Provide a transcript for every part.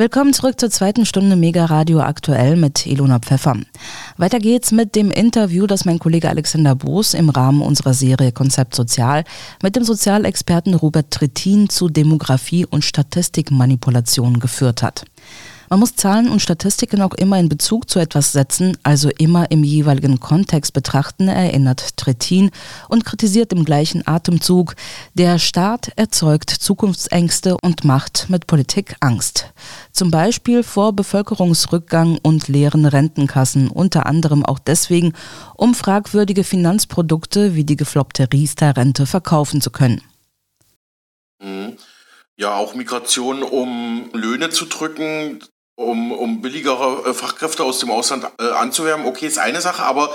Willkommen zurück zur zweiten Stunde Mega Radio aktuell mit Ilona Pfeffer. Weiter geht's mit dem Interview, das mein Kollege Alexander Boos im Rahmen unserer Serie Konzept Sozial mit dem Sozialexperten Robert Trittin zu Demografie und Statistikmanipulation geführt hat. Man muss Zahlen und Statistiken auch immer in Bezug zu etwas setzen, also immer im jeweiligen Kontext betrachten, erinnert Trittin und kritisiert im gleichen Atemzug, der Staat erzeugt Zukunftsängste und macht mit Politik Angst. Zum Beispiel vor Bevölkerungsrückgang und leeren Rentenkassen, unter anderem auch deswegen, um fragwürdige Finanzprodukte wie die gefloppte Riester-Rente verkaufen zu können. Mhm. Ja, auch Migration, um Löhne zu drücken, um, um billigere äh, Fachkräfte aus dem Ausland äh, anzuwerben. Okay, ist eine Sache, aber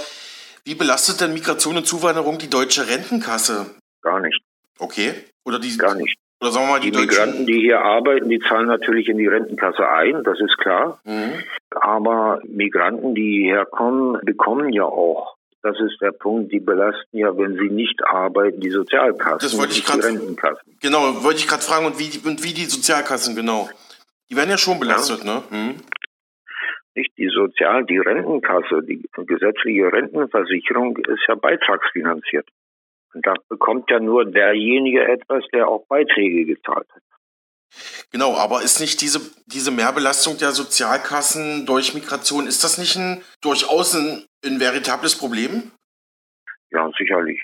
wie belastet denn Migration und Zuwanderung die deutsche Rentenkasse? Gar nicht. Okay. Oder die, Gar nicht. Oder sagen wir mal, die, die Migranten, die hier arbeiten, die zahlen natürlich in die Rentenkasse ein, das ist klar. Mhm. Aber Migranten, die herkommen, bekommen ja auch das ist der Punkt, die belasten ja, wenn sie nicht arbeiten, die Sozialkassen. Das wollte ich gerade. Genau, wollte ich gerade fragen, und wie, und wie die Sozialkassen, genau. Die werden ja schon belastet, ja. ne? Hm. Nicht die Sozial, die Rentenkasse, die gesetzliche Rentenversicherung ist ja beitragsfinanziert. Und da bekommt ja nur derjenige etwas, der auch Beiträge gezahlt hat. Genau, aber ist nicht diese, diese Mehrbelastung der Sozialkassen durch Migration, ist das nicht ein durchaus ein, ein veritables Problem? Ja, sicherlich.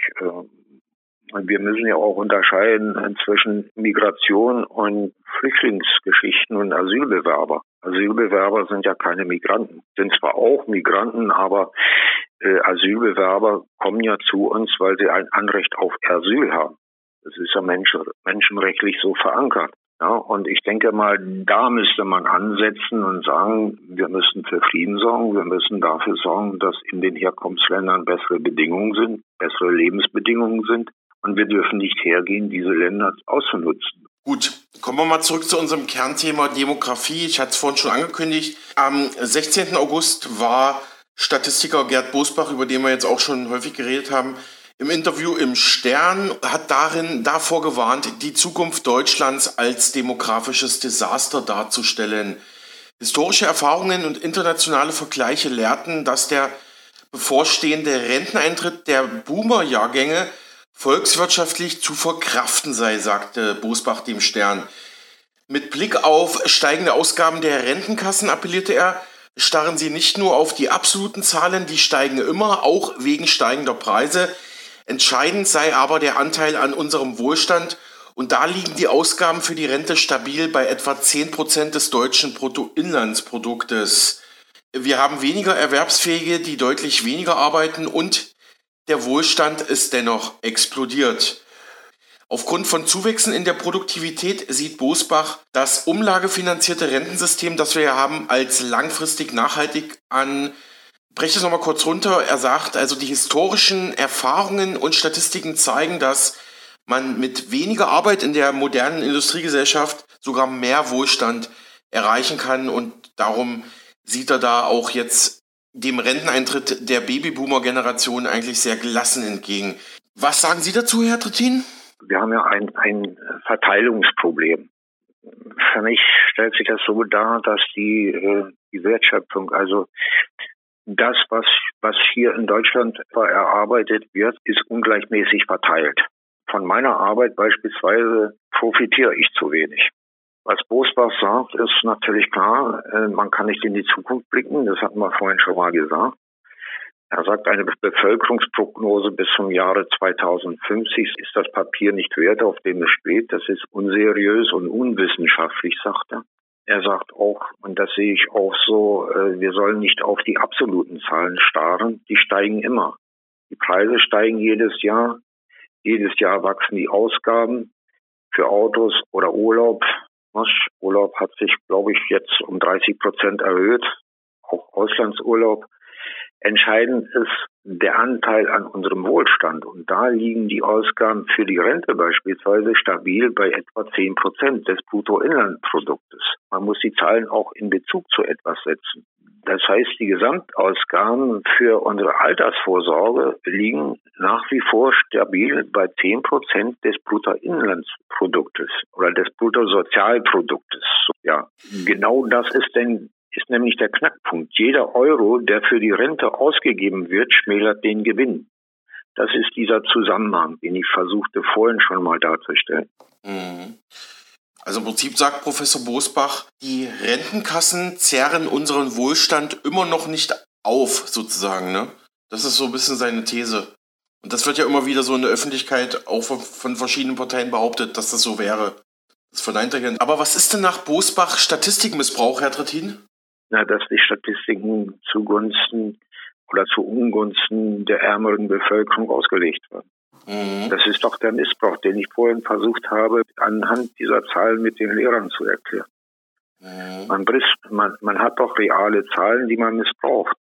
Wir müssen ja auch unterscheiden zwischen Migration und Flüchtlingsgeschichten und Asylbewerber. Asylbewerber sind ja keine Migranten, sind zwar auch Migranten, aber äh, Asylbewerber kommen ja zu uns, weil sie ein Anrecht auf Asyl haben. Das ist ja menschen, menschenrechtlich so verankert. Ja, und ich denke mal, da müsste man ansetzen und sagen, wir müssen für Frieden sorgen, wir müssen dafür sorgen, dass in den Herkunftsländern bessere Bedingungen sind, bessere Lebensbedingungen sind. Und wir dürfen nicht hergehen, diese Länder auszunutzen. Gut, kommen wir mal zurück zu unserem Kernthema Demografie. Ich hatte es vorhin schon angekündigt. Am 16. August war Statistiker Gerd Bosbach, über den wir jetzt auch schon häufig geredet haben, im Interview im Stern, hat darin davor gewarnt, die Zukunft Deutschlands als demografisches Desaster darzustellen. Historische Erfahrungen und internationale Vergleiche lehrten, dass der bevorstehende Renteneintritt der Boomer-Jahrgänge volkswirtschaftlich zu verkraften sei, sagte Bosbach dem Stern. Mit Blick auf steigende Ausgaben der Rentenkassen appellierte er, starren Sie nicht nur auf die absoluten Zahlen, die steigen immer, auch wegen steigender Preise. Entscheidend sei aber der Anteil an unserem Wohlstand und da liegen die Ausgaben für die Rente stabil bei etwa 10% des deutschen Bruttoinlandsproduktes. Wir haben weniger Erwerbsfähige, die deutlich weniger arbeiten und der Wohlstand ist dennoch explodiert. Aufgrund von Zuwächsen in der Produktivität sieht Bosbach das umlagefinanzierte Rentensystem, das wir ja haben, als langfristig nachhaltig an. Breche es nochmal kurz runter. Er sagt also, die historischen Erfahrungen und Statistiken zeigen, dass man mit weniger Arbeit in der modernen Industriegesellschaft sogar mehr Wohlstand erreichen kann und darum sieht er da auch jetzt dem Renteneintritt der Babyboomer-Generation eigentlich sehr gelassen entgegen. Was sagen Sie dazu, Herr Trittin? Wir haben ja ein, ein Verteilungsproblem. Für mich stellt sich das so dar, dass die, äh, die Wertschöpfung, also das, was, was hier in Deutschland erarbeitet wird, ist ungleichmäßig verteilt. Von meiner Arbeit beispielsweise profitiere ich zu wenig. Was Bosbach sagt, ist natürlich klar, äh, man kann nicht in die Zukunft blicken, das hatten wir vorhin schon mal gesagt. Er sagt, eine Bevölkerungsprognose bis zum Jahre 2050 ist das Papier nicht wert, auf dem es steht. Das ist unseriös und unwissenschaftlich, sagt er. Er sagt auch, und das sehe ich auch so, äh, wir sollen nicht auf die absoluten Zahlen starren. Die steigen immer. Die Preise steigen jedes Jahr. Jedes Jahr wachsen die Ausgaben für Autos oder Urlaub. Urlaub hat sich, glaube ich, jetzt um 30 Prozent erhöht, auch Auslandsurlaub. Entscheidend ist der Anteil an unserem Wohlstand. Und da liegen die Ausgaben für die Rente beispielsweise stabil bei etwa 10 Prozent des Bruttoinlandproduktes. Man muss die Zahlen auch in Bezug zu etwas setzen. Das heißt, die Gesamtausgaben für unsere Altersvorsorge liegen nach wie vor stabil bei 10 Prozent des Bruttoinlandsproduktes oder des Bruttosozialproduktes. Ja, genau das ist denn ist nämlich der Knackpunkt. Jeder Euro, der für die Rente ausgegeben wird, schmälert den Gewinn. Das ist dieser Zusammenhang, den ich versuchte vorhin schon mal darzustellen. Mhm. Also im Prinzip sagt Professor Bosbach, die Rentenkassen zehren unseren Wohlstand immer noch nicht auf, sozusagen. Ne? Das ist so ein bisschen seine These. Und das wird ja immer wieder so in der Öffentlichkeit auch von verschiedenen Parteien behauptet, dass das so wäre. Das verneint er gerne. Aber was ist denn nach Bosbach Statistikmissbrauch, Herr Trittin? Na, dass die Statistiken zugunsten oder zu Ungunsten der ärmeren Bevölkerung ausgelegt werden. Mhm. Das ist doch der Missbrauch, den ich vorhin versucht habe, anhand dieser Zahlen mit den Lehrern zu erklären. Mhm. Man, man, man hat doch reale Zahlen, die man missbraucht.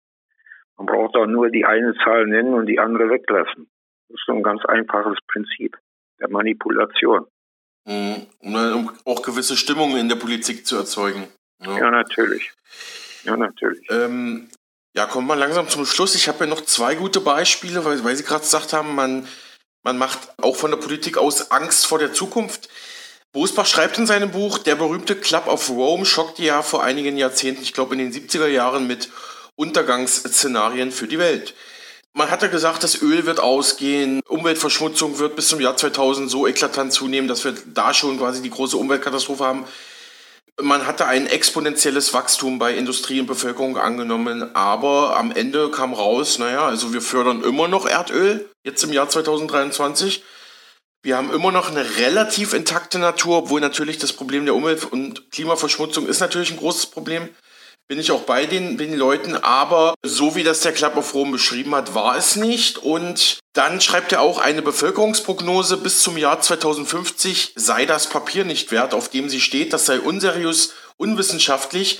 Man braucht doch nur die eine Zahl nennen und die andere weglassen. Das ist so ein ganz einfaches Prinzip der Manipulation. Mhm. Um auch gewisse Stimmungen in der Politik zu erzeugen. Ja, ja natürlich. Ja, natürlich. Ähm, ja, kommen wir langsam zum Schluss. Ich habe ja noch zwei gute Beispiele, weil, weil Sie gerade gesagt haben, man, man macht auch von der Politik aus Angst vor der Zukunft. Bosbach schreibt in seinem Buch, der berühmte Club of Rome schockte ja vor einigen Jahrzehnten, ich glaube in den 70er Jahren, mit Untergangsszenarien für die Welt. Man hatte gesagt, das Öl wird ausgehen, Umweltverschmutzung wird bis zum Jahr 2000 so eklatant zunehmen, dass wir da schon quasi die große Umweltkatastrophe haben. Man hatte ein exponentielles Wachstum bei Industrie und Bevölkerung angenommen, aber am Ende kam raus, naja, also wir fördern immer noch Erdöl, jetzt im Jahr 2023. Wir haben immer noch eine relativ intakte Natur, obwohl natürlich das Problem der Umwelt- und Klimaverschmutzung ist natürlich ein großes Problem bin ich auch bei den, den Leuten, aber so wie das der Club of Rome beschrieben hat, war es nicht. Und dann schreibt er auch eine Bevölkerungsprognose bis zum Jahr 2050 sei das Papier nicht wert, auf dem sie steht. Das sei unseriös, unwissenschaftlich.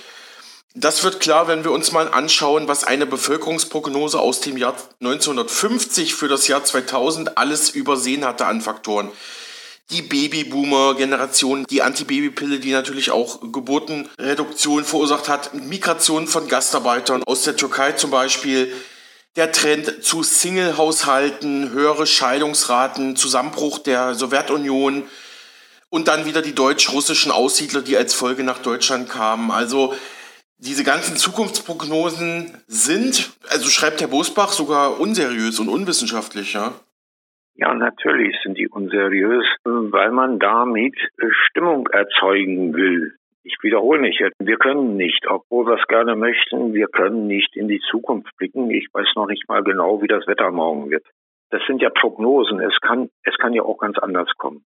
Das wird klar, wenn wir uns mal anschauen, was eine Bevölkerungsprognose aus dem Jahr 1950 für das Jahr 2000 alles übersehen hatte an Faktoren die Babyboomer-Generation, die Antibabypille, die natürlich auch Geburtenreduktion verursacht hat, Migration von Gastarbeitern aus der Türkei zum Beispiel, der Trend zu Single-Haushalten, höhere Scheidungsraten, Zusammenbruch der Sowjetunion und dann wieder die deutsch-russischen Aussiedler, die als Folge nach Deutschland kamen. Also diese ganzen Zukunftsprognosen sind, also schreibt Herr Bosbach, sogar unseriös und unwissenschaftlich, ja. Ja, natürlich sind die unseriös, weil man damit Stimmung erzeugen will. Ich wiederhole mich jetzt. Wir können nicht, obwohl wir es gerne möchten, wir können nicht in die Zukunft blicken. Ich weiß noch nicht mal genau, wie das Wetter morgen wird. Das sind ja Prognosen. Es kann, es kann ja auch ganz anders kommen.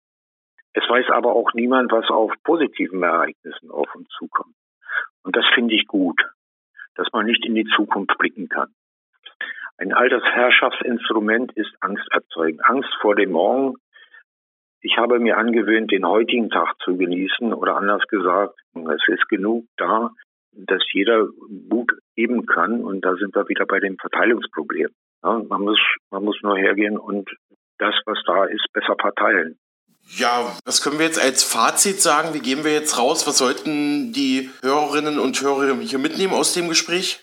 Es weiß aber auch niemand, was auf positiven Ereignissen auf uns zukommt. Und das finde ich gut, dass man nicht in die Zukunft blicken kann. Ein altes Herrschaftsinstrument ist Angst erzeugen. Angst vor dem Morgen. Ich habe mir angewöhnt, den heutigen Tag zu genießen oder anders gesagt, es ist genug da, dass jeder gut geben kann und da sind wir wieder bei dem Verteilungsproblem. Ja, man muss, man muss nur hergehen und das, was da ist, besser verteilen. Ja, was können wir jetzt als Fazit sagen? Wie gehen wir jetzt raus? Was sollten die Hörerinnen und Hörer hier mitnehmen aus dem Gespräch?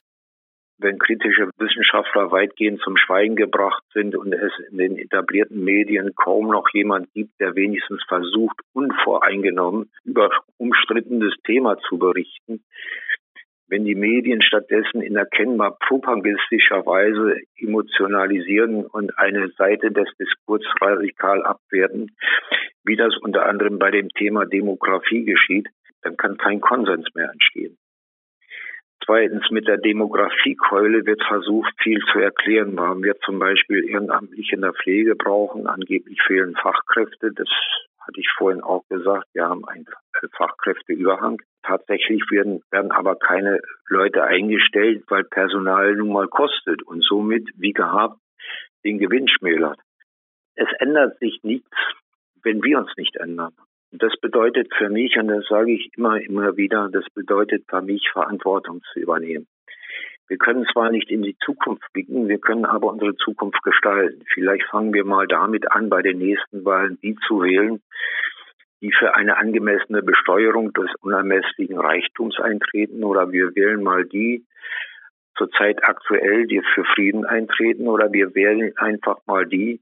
wenn kritische Wissenschaftler weitgehend zum Schweigen gebracht sind und es in den etablierten Medien kaum noch jemand gibt, der wenigstens versucht, unvoreingenommen über umstrittenes Thema zu berichten, wenn die Medien stattdessen in erkennbar propagandistischer Weise emotionalisieren und eine Seite des Diskurs radikal abwerten, wie das unter anderem bei dem Thema Demografie geschieht, dann kann kein Konsens mehr entstehen. Zweitens, mit der Demografiekeule wird versucht, viel zu erklären, warum wir zum Beispiel Ehrenamtliche in der Pflege brauchen. Angeblich fehlen Fachkräfte. Das hatte ich vorhin auch gesagt. Wir haben einen Fachkräfteüberhang. Tatsächlich werden, werden aber keine Leute eingestellt, weil Personal nun mal kostet und somit, wie gehabt, den Gewinn schmälert. Es ändert sich nichts, wenn wir uns nicht ändern. Das bedeutet für mich, und das sage ich immer, immer wieder, das bedeutet für mich, Verantwortung zu übernehmen. Wir können zwar nicht in die Zukunft blicken, wir können aber unsere Zukunft gestalten. Vielleicht fangen wir mal damit an, bei den nächsten Wahlen die zu wählen, die für eine angemessene Besteuerung des unermesslichen Reichtums eintreten, oder wir wählen mal die zurzeit aktuell, die für Frieden eintreten, oder wir wählen einfach mal die,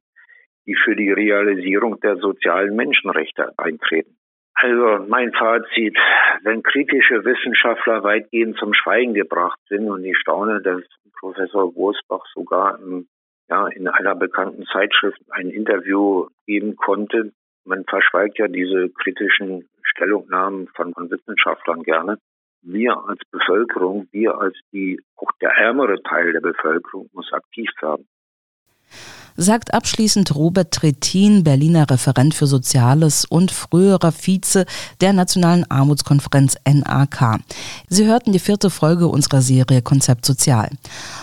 die für die Realisierung der sozialen Menschenrechte eintreten. Also mein Fazit, wenn kritische Wissenschaftler weitgehend zum Schweigen gebracht sind und ich staune, dass Professor Wurstbach sogar im, ja, in einer bekannten Zeitschrift ein Interview geben konnte. Man verschweigt ja diese kritischen Stellungnahmen von, von Wissenschaftlern gerne. Wir als Bevölkerung, wir als die, auch der ärmere Teil der Bevölkerung muss aktiv werden sagt abschließend Robert Trittin, Berliner Referent für Soziales und früherer Vize der Nationalen Armutskonferenz NAK. Sie hörten die vierte Folge unserer Serie Konzept Sozial.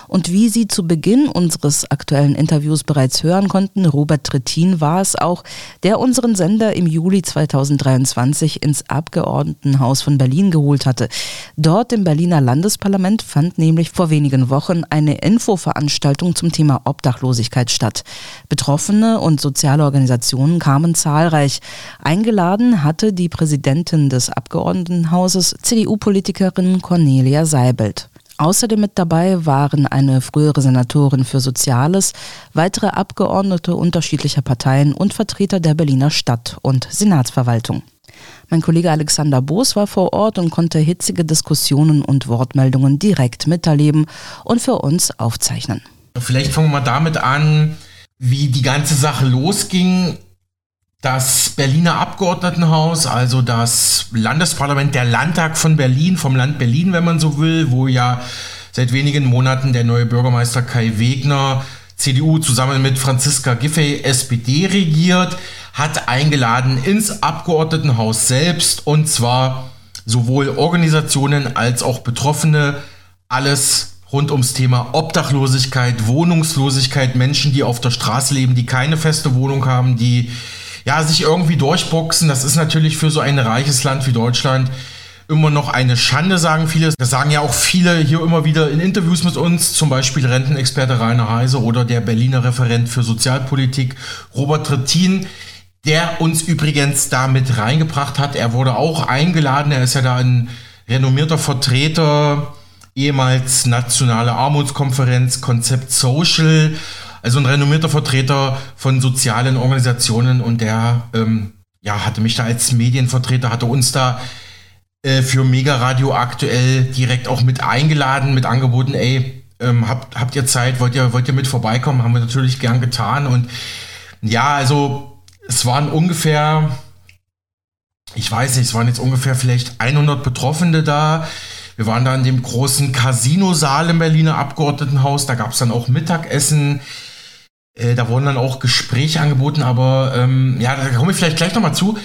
Und wie Sie zu Beginn unseres aktuellen Interviews bereits hören konnten, Robert Trittin war es auch, der unseren Sender im Juli 2023 ins Abgeordnetenhaus von Berlin geholt hatte. Dort im Berliner Landesparlament fand nämlich vor wenigen Wochen eine Infoveranstaltung zum Thema Obdachlosigkeit statt. Betroffene und soziale Organisationen kamen zahlreich. Eingeladen hatte die Präsidentin des Abgeordnetenhauses, CDU-Politikerin Cornelia Seibelt. Außerdem mit dabei waren eine frühere Senatorin für Soziales, weitere Abgeordnete unterschiedlicher Parteien und Vertreter der Berliner Stadt- und Senatsverwaltung. Mein Kollege Alexander Boos war vor Ort und konnte hitzige Diskussionen und Wortmeldungen direkt miterleben und für uns aufzeichnen. Vielleicht fangen wir damit an, wie die ganze Sache losging. Das Berliner Abgeordnetenhaus, also das Landesparlament, der Landtag von Berlin, vom Land Berlin, wenn man so will, wo ja seit wenigen Monaten der neue Bürgermeister Kai Wegner, CDU, zusammen mit Franziska Giffey, SPD regiert, hat eingeladen ins Abgeordnetenhaus selbst und zwar sowohl Organisationen als auch Betroffene, alles rund ums Thema Obdachlosigkeit, Wohnungslosigkeit, Menschen, die auf der Straße leben, die keine feste Wohnung haben, die ja, sich irgendwie durchboxen. Das ist natürlich für so ein reiches Land wie Deutschland immer noch eine Schande, sagen viele. Das sagen ja auch viele hier immer wieder in Interviews mit uns, zum Beispiel Rentenexperte Rainer Heise oder der Berliner Referent für Sozialpolitik Robert Trittin, der uns übrigens da mit reingebracht hat. Er wurde auch eingeladen, er ist ja da ein renommierter Vertreter, ehemals Nationale Armutskonferenz, Konzept Social also ein renommierter Vertreter von sozialen Organisationen und der ähm, ja, hatte mich da als Medienvertreter, hatte uns da äh, für Mega Radio aktuell direkt auch mit eingeladen, mit angeboten, ey, ähm, habt, habt ihr Zeit, wollt ihr, wollt ihr mit vorbeikommen? Haben wir natürlich gern getan. Und ja, also es waren ungefähr, ich weiß nicht, es waren jetzt ungefähr vielleicht 100 Betroffene da. Wir waren da in dem großen Casino-Saal im Berliner Abgeordnetenhaus. Da gab es dann auch Mittagessen. Äh, da wurden dann auch Gespräche angeboten, aber ähm, ja, da komme ich vielleicht gleich nochmal zu.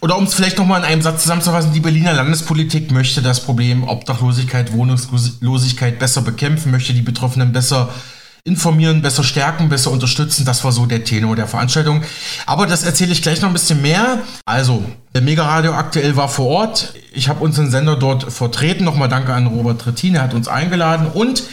Oder um es vielleicht nochmal in einem Satz zusammenzufassen, die Berliner Landespolitik möchte das Problem Obdachlosigkeit, Wohnungslosigkeit besser bekämpfen, möchte die Betroffenen besser informieren, besser stärken, besser unterstützen. Das war so der Tenor der Veranstaltung. Aber das erzähle ich gleich noch ein bisschen mehr. Also, der Mega Radio aktuell war vor Ort. Ich habe unseren Sender dort vertreten. Nochmal danke an Robert Trettin, er hat uns eingeladen. Und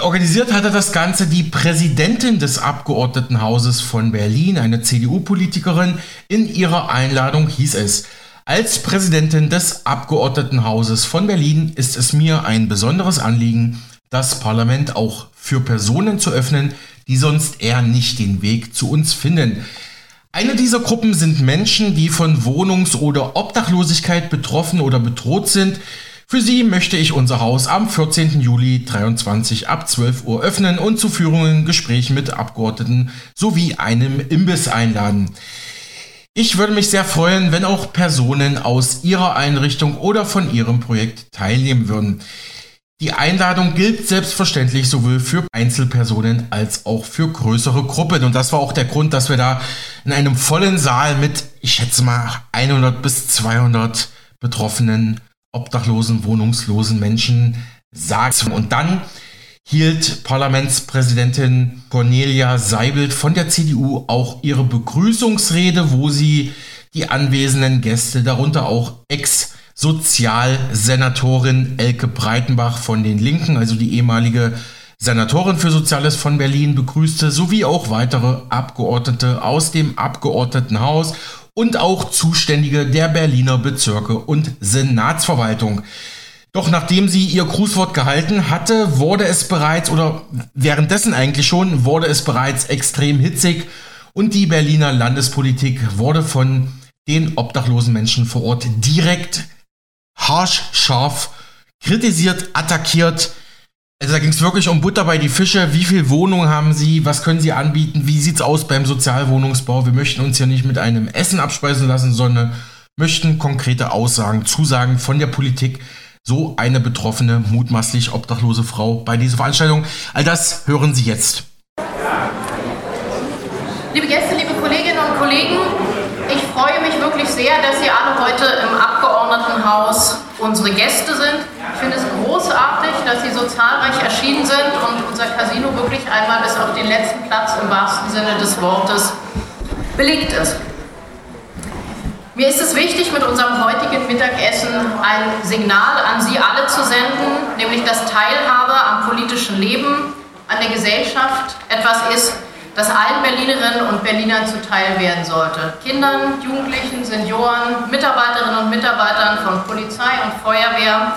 Organisiert hatte das Ganze die Präsidentin des Abgeordnetenhauses von Berlin, eine CDU-Politikerin. In ihrer Einladung hieß es, als Präsidentin des Abgeordnetenhauses von Berlin ist es mir ein besonderes Anliegen, das Parlament auch für Personen zu öffnen, die sonst eher nicht den Weg zu uns finden. Eine dieser Gruppen sind Menschen, die von Wohnungs- oder Obdachlosigkeit betroffen oder bedroht sind. Für Sie möchte ich unser Haus am 14. Juli 23 ab 12 Uhr öffnen und zu Führungen, Gesprächen mit Abgeordneten sowie einem Imbiss einladen. Ich würde mich sehr freuen, wenn auch Personen aus Ihrer Einrichtung oder von Ihrem Projekt teilnehmen würden. Die Einladung gilt selbstverständlich sowohl für Einzelpersonen als auch für größere Gruppen. Und das war auch der Grund, dass wir da in einem vollen Saal mit, ich schätze mal, 100 bis 200 Betroffenen obdachlosen, wohnungslosen Menschen sagt. Und dann hielt Parlamentspräsidentin Cornelia Seibelt von der CDU auch ihre Begrüßungsrede, wo sie die anwesenden Gäste, darunter auch Ex-Sozialsenatorin Elke Breitenbach von den Linken, also die ehemalige Senatorin für Soziales von Berlin, begrüßte, sowie auch weitere Abgeordnete aus dem Abgeordnetenhaus und auch Zuständige der Berliner Bezirke und Senatsverwaltung. Doch nachdem sie ihr Grußwort gehalten hatte, wurde es bereits, oder währenddessen eigentlich schon, wurde es bereits extrem hitzig und die Berliner Landespolitik wurde von den obdachlosen Menschen vor Ort direkt harsch, scharf kritisiert, attackiert. Also da ging es wirklich um Butter bei die Fische. Wie viel Wohnungen haben Sie? Was können Sie anbieten? Wie sieht es aus beim Sozialwohnungsbau? Wir möchten uns ja nicht mit einem Essen abspeisen lassen, sondern möchten konkrete Aussagen, Zusagen von der Politik. So eine betroffene, mutmaßlich obdachlose Frau bei dieser Veranstaltung. All das hören Sie jetzt. Liebe Gäste, liebe Kolleginnen und Kollegen, ich freue mich wirklich sehr, dass Sie alle heute im Abgeordnetenhaus unsere Gäste sind. Ich finde es großartig, dass Sie so zahlreich erschienen sind und unser Casino wirklich einmal bis auf den letzten Platz im wahrsten Sinne des Wortes belegt ist. Mir ist es wichtig, mit unserem heutigen Mittagessen ein Signal an Sie alle zu senden, nämlich dass Teilhabe am politischen Leben, an der Gesellschaft etwas ist, das allen Berlinerinnen und Berlinern zuteil werden sollte. Kindern, Jugendlichen, Senioren, Mitarbeiterinnen und Mitarbeitern von Polizei und Feuerwehr,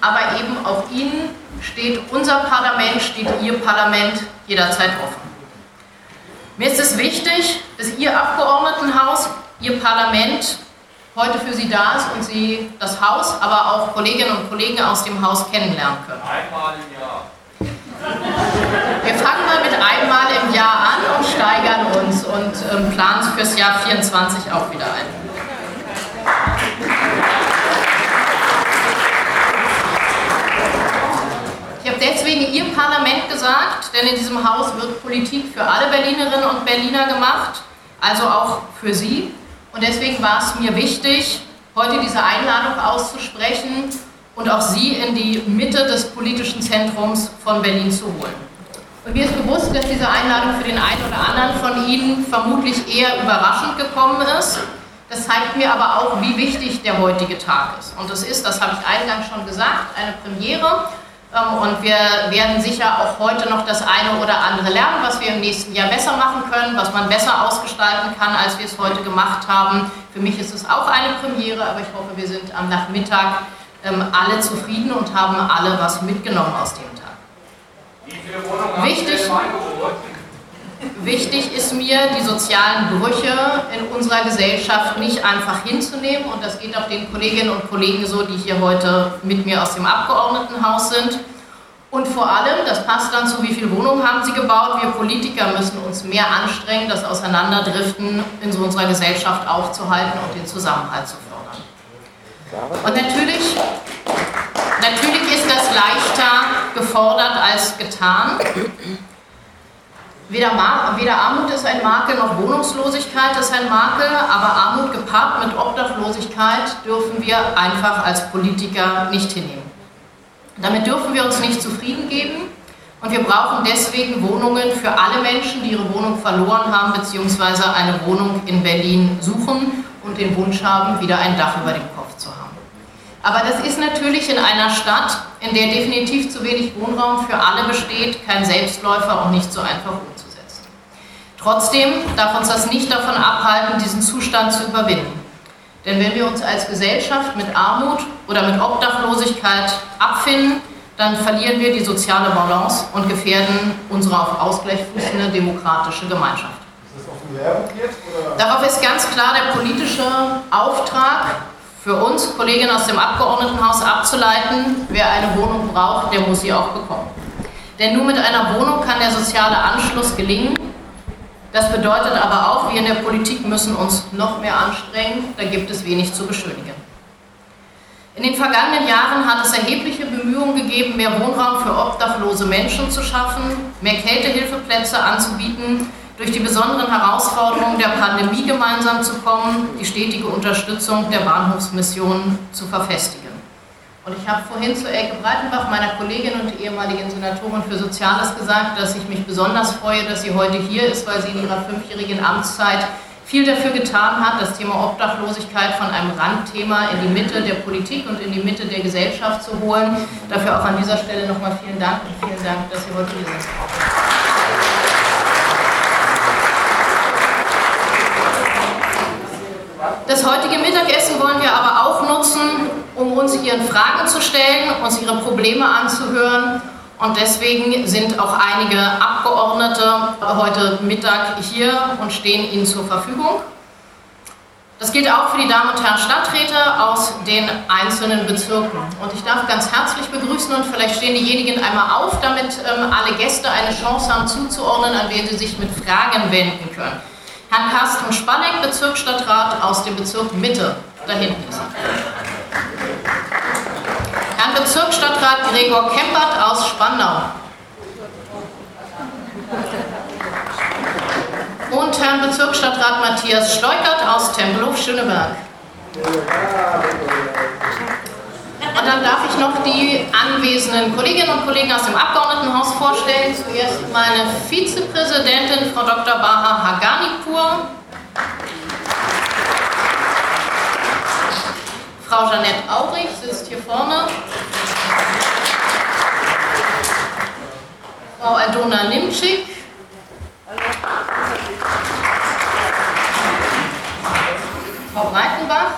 aber eben auch Ihnen steht unser Parlament, steht Ihr Parlament jederzeit offen. Mir ist es wichtig, dass Ihr Abgeordnetenhaus, Ihr Parlament heute für Sie da ist und Sie das Haus, aber auch Kolleginnen und Kollegen aus dem Haus kennenlernen können. Einmal im Jahr. Wir fangen mal mit einmal im Jahr an und steigern uns und ähm, planen fürs Jahr 24 auch wieder ein. Ich habe deswegen Ihr Parlament gesagt, denn in diesem Haus wird Politik für alle Berlinerinnen und Berliner gemacht, also auch für Sie. Und deswegen war es mir wichtig, heute diese Einladung auszusprechen und auch Sie in die Mitte des politischen Zentrums von Berlin zu holen. Und mir ist bewusst, dass diese Einladung für den einen oder anderen von Ihnen vermutlich eher überraschend gekommen ist. Das zeigt mir aber auch, wie wichtig der heutige Tag ist. Und es ist, das habe ich eingangs schon gesagt, eine Premiere. Ähm, und wir werden sicher auch heute noch das eine oder andere lernen, was wir im nächsten Jahr besser machen können, was man besser ausgestalten kann, als wir es heute gemacht haben. Für mich ist es auch eine Premiere, aber ich hoffe, wir sind am Nachmittag ähm, alle zufrieden und haben alle was mitgenommen aus dem Tag. Wichtig, wichtig ist mir, die sozialen Brüche in unserer Gesellschaft nicht einfach hinzunehmen und das geht auch den Kolleginnen und Kollegen so, die hier heute mit mir aus dem Abgeordnetenhaus sind. Und vor allem, das passt dann zu, wie viele Wohnungen haben Sie gebaut, wir Politiker müssen uns mehr anstrengen, das Auseinanderdriften in so unserer Gesellschaft aufzuhalten und den Zusammenhalt zu fördern. Und natürlich, natürlich ist das leichter gefordert als getan. Weder, weder, Armut ist ein Makel noch Wohnungslosigkeit ist ein Makel, aber Armut gepaart mit Obdachlosigkeit dürfen wir einfach als Politiker nicht hinnehmen. Damit dürfen wir uns nicht zufrieden geben und wir brauchen deswegen Wohnungen für alle Menschen, die ihre Wohnung verloren haben bzw. eine Wohnung in Berlin suchen und den Wunsch haben, wieder ein Dach über dem Kopf zu haben. Aber das ist natürlich in einer Stadt, in der definitiv zu wenig Wohnraum für alle besteht, kein Selbstläufer und nicht so einfach umzusetzen. Trotzdem darf uns das nicht davon abhalten, diesen Zustand zu überwinden. Denn wenn wir uns als Gesellschaft mit Armut oder mit Obdachlosigkeit abfinden, dann verlieren wir die soziale Balance und gefährden unsere auf Ausgleich fußende demokratische Gemeinschaft. Darauf ist ganz klar der politische Auftrag für uns Kolleginnen aus dem Abgeordnetenhaus abzuleiten, wer eine Wohnung braucht, der muss sie auch bekommen. Denn nur mit einer Wohnung kann der soziale Anschluss gelingen. Das bedeutet aber auch, wir in der Politik müssen uns noch mehr anstrengen, da gibt es wenig zu beschönigen. In den vergangenen Jahren hat es erhebliche Bemühungen gegeben, mehr Wohnraum für obdachlose Menschen zu schaffen, mehr Kältehilfeplätze anzubieten durch die besonderen Herausforderungen der Pandemie gemeinsam zu kommen, die stetige Unterstützung der Bahnhofsmission zu verfestigen. Und ich habe vorhin zu Elke Breitenbach, meiner Kollegin und ehemaligen Senatorin für Soziales, gesagt, dass ich mich besonders freue, dass sie heute hier ist, weil sie in ihrer fünfjährigen Amtszeit viel dafür getan hat, das Thema Obdachlosigkeit von einem Randthema in die Mitte der Politik und in die Mitte der Gesellschaft zu holen. Dafür auch an dieser Stelle nochmal vielen Dank und vielen Dank, dass Sie heute hier sind. Das heutige Mittagessen wollen wir aber auch nutzen, um uns Ihren Fragen zu stellen, uns Ihre Probleme anzuhören. Und deswegen sind auch einige Abgeordnete heute Mittag hier und stehen Ihnen zur Verfügung. Das gilt auch für die Damen und Herren Stadträte aus den einzelnen Bezirken. Und ich darf ganz herzlich begrüßen und vielleicht stehen diejenigen einmal auf, damit ähm, alle Gäste eine Chance haben zuzuordnen, an wen sie sich mit Fragen wenden können. Herrn Carsten Spanneck, Bezirksstadtrat aus dem Bezirk Mitte. Da hinten ist er. Herrn Bezirksstadtrat Gregor Kempert aus Spandau. und Herrn Bezirksstadtrat Matthias Steukert aus Tempelhof-Schöneberg. Dann darf ich noch die anwesenden Kolleginnen und Kollegen aus dem Abgeordnetenhaus vorstellen. Zuerst meine Vizepräsidentin, Frau Dr. Baha Haganipur. Frau Jeanette Aurich sitzt hier vorne. Frau Aldona Nimczyk. Frau Breitenbach.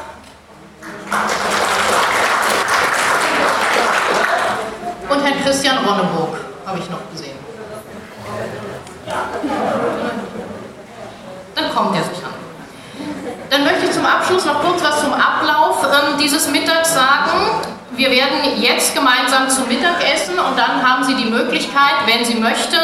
Und Herrn Christian Ronneburg habe ich noch gesehen. Dann kommt er sich an. Dann möchte ich zum Abschluss noch kurz was zum Ablauf ähm, dieses Mittags sagen. Wir werden jetzt gemeinsam zum Mittag essen und dann haben Sie die Möglichkeit, wenn Sie möchten,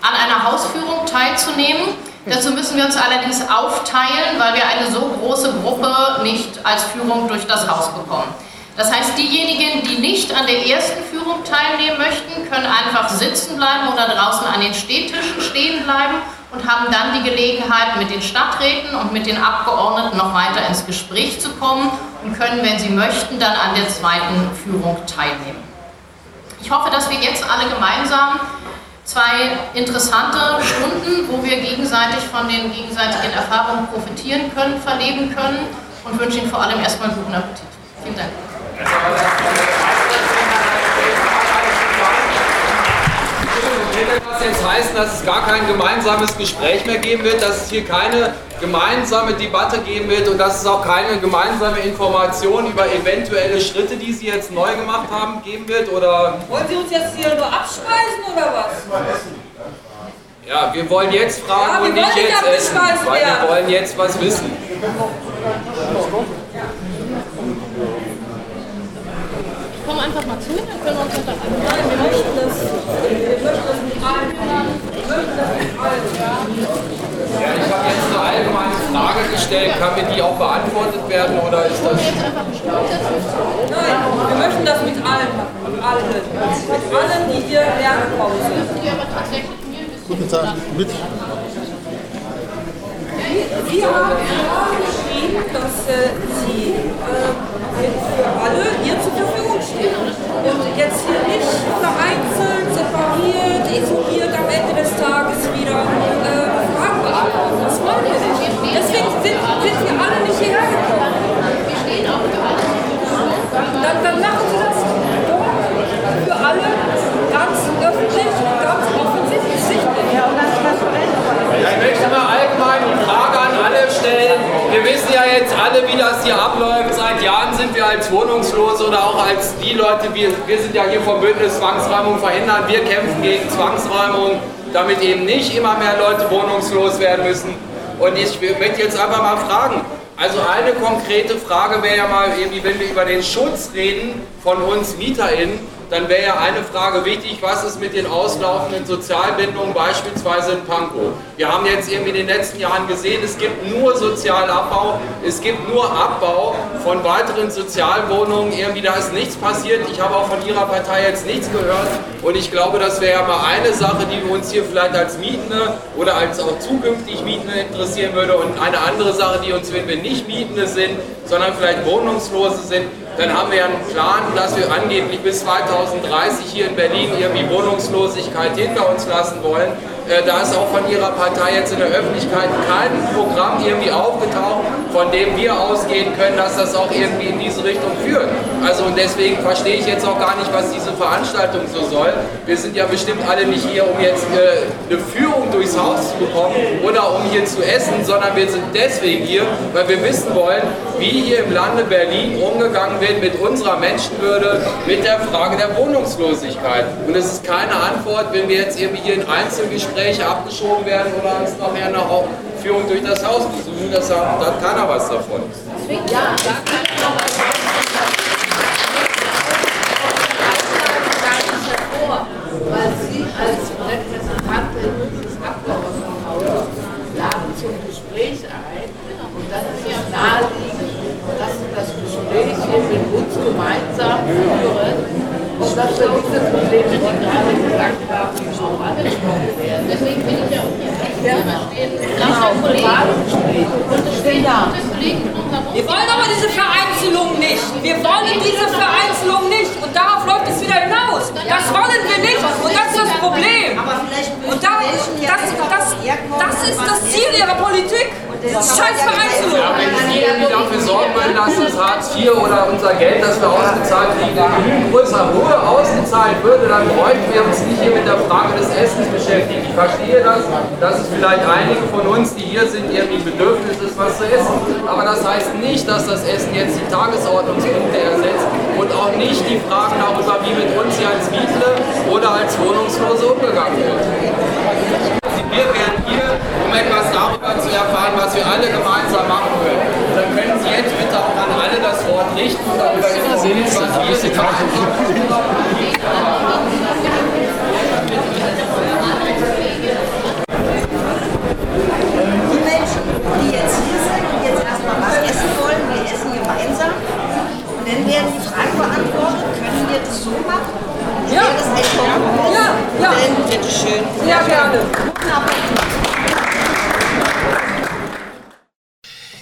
an einer Hausführung teilzunehmen. Dazu müssen wir uns allerdings aufteilen, weil wir eine so große Gruppe nicht als Führung durch das Haus bekommen. Das heißt, diejenigen, die nicht an der ersten Führung teilnehmen möchten, können einfach sitzen bleiben oder draußen an den Stehtischen stehen bleiben und haben dann die Gelegenheit, mit den Stadträten und mit den Abgeordneten noch weiter ins Gespräch zu kommen und können, wenn sie möchten, dann an der zweiten Führung teilnehmen. Ich hoffe, dass wir jetzt alle gemeinsam zwei interessante Stunden, wo wir gegenseitig von den gegenseitigen Erfahrungen profitieren können, verleben können und wünsche Ihnen vor allem erstmal guten Appetit. Vielen Dank. Das jetzt heißen, dass es gar kein gemeinsames Gespräch mehr geben wird, dass es hier keine gemeinsame Debatte geben wird und dass es auch keine gemeinsame Information über eventuelle Schritte, die Sie jetzt neu gemacht haben, geben wird? Oder Wollen Sie uns jetzt hier nur abspeisen oder was? Ja, wir wollen jetzt fragen ja, und nicht jetzt essen, weil wir wollen jetzt was wissen. Komm einfach mal zu, dann können wir uns unterhalten. Nein, wir möchten das, wir möchten das mit allen Wir möchten das mit allen. Ja, ich habe jetzt eine allgemeine Frage gestellt. Kann mir die auch beantwortet werden oder ist das... Nein, wir möchten das mit allen machen. Mit allen. Mit allen, die hier Lernpause sind. Guten Tag, mit. Sie haben geschrieben, dass äh, Sie äh, für alle hier zur Verfügung. Und jetzt hier nicht vereinzelt, separiert, isoliert am Ende des Tages wieder äh, Fragen beantworten. Das wollen wir nicht. Deswegen sind, sind wir alle nicht hierher gekommen. Dann, dann machen Sie das für alle ganz öffentlich, ganz offensichtlich sichtbar. Ja, und dann transparent. Ich möchte mal allgemein die Frage an alle stellen. Wir wissen ja jetzt alle, wie das hier abläuft. Seit Jahren sind wir als Wohnungslose oder auch als die Leute, wir, wir sind ja hier vom Bündnis Zwangsräumung verhindern. Wir kämpfen gegen Zwangsräumung, damit eben nicht immer mehr Leute wohnungslos werden müssen. Und ich möchte jetzt einfach mal fragen, also eine konkrete Frage wäre ja mal irgendwie, wenn wir über den Schutz reden von uns MieterInnen, dann wäre ja eine Frage wichtig, was ist mit den auslaufenden Sozialbindungen, beispielsweise in Pankow? Wir haben jetzt irgendwie in den letzten Jahren gesehen, es gibt nur Sozialabbau, es gibt nur Abbau von weiteren Sozialwohnungen, irgendwie da ist nichts passiert. Ich habe auch von Ihrer Partei jetzt nichts gehört und ich glaube, das wäre ja mal eine Sache, die uns hier vielleicht als Mietende oder als auch zukünftig Mietende interessieren würde und eine andere Sache, die uns, wenn wir nicht Mietende sind, sondern vielleicht Wohnungslose sind, dann haben wir einen Plan, dass wir angeblich bis 2030 hier in Berlin irgendwie Wohnungslosigkeit hinter uns lassen wollen. Äh, da ist auch von Ihrer Partei jetzt in der Öffentlichkeit kein Programm irgendwie aufgetaucht, von dem wir ausgehen können, dass das auch irgendwie in diese Richtung führt. Also und deswegen verstehe ich jetzt auch gar nicht, was diese Veranstaltung so soll. Wir sind ja bestimmt alle nicht hier, um jetzt äh, eine Führung durchs Haus zu bekommen oder um hier zu essen, sondern wir sind deswegen hier, weil wir wissen wollen, wie hier im Lande Berlin umgegangen wird mit unserer Menschenwürde, mit der Frage der Wohnungslosigkeit. Und es ist keine Antwort, wenn wir jetzt irgendwie hier in Einzelgesprächen Gespräche abgeschoben werden oder uns nachher auch Führung durch das Haus besuchen, das da hat keiner was davon. Ja, da kann weil Sie als Repräsentantin des Abgeordnetenhauses laden zum Gespräch ein. Und das ist ja naheliegend, dass Sie das Gespräch hier mit uns gemeinsam führen und dass wir diese Probleme, die gerade gesagt haben, auch angesprochen werden. Deswegen bin ich ja auch hier. Ja. Genau, Wir wollen aber diese Vereinzelung nicht. Wir wollen diese Vereinzelung nicht. Und darauf läuft es wieder hinaus. Das wollen wir nicht. Und das ist das Problem. Und da, das, das, das ist das Ziel ihrer Politik. Scheiß Vereinzelung. Ja, wenn Sie irgendwie dafür sorgen würden, dass das Hartz IV oder unser Geld, das wir ausgezahlt kriegen, in größer Höhe ausgezahlt würde, dann bräuchten wir uns nicht hier mit der Frage des Essens beschäftigen. Ich verstehe das, dass es vielleicht einige von uns, die hier sind, irgendwie Bedürfnis ist, was zu essen. Aber das heißt nicht, dass das Essen jetzt die Tagesordnungspunkte ersetzt und auch nicht die Fragen darüber, wie mit uns hier als Mietle oder als Wohnungslose umgegangen wird. Wir werden hier, um etwas darüber zu erfahren, was wir alle gemeinsam machen können. Dann können Sie jetzt bitte auch an alle das Wort richten darüber informieren, was wir hier Die Menschen, die jetzt hier sind und jetzt erstmal was essen wollen, wir essen gemeinsam. Und dann werden die Fragen beantwortet, können wir das so machen? Ja. Wäre das ein Kompromiss? Ja, ja. Dann bitteschön. Sehr gerne. Guten Appetit.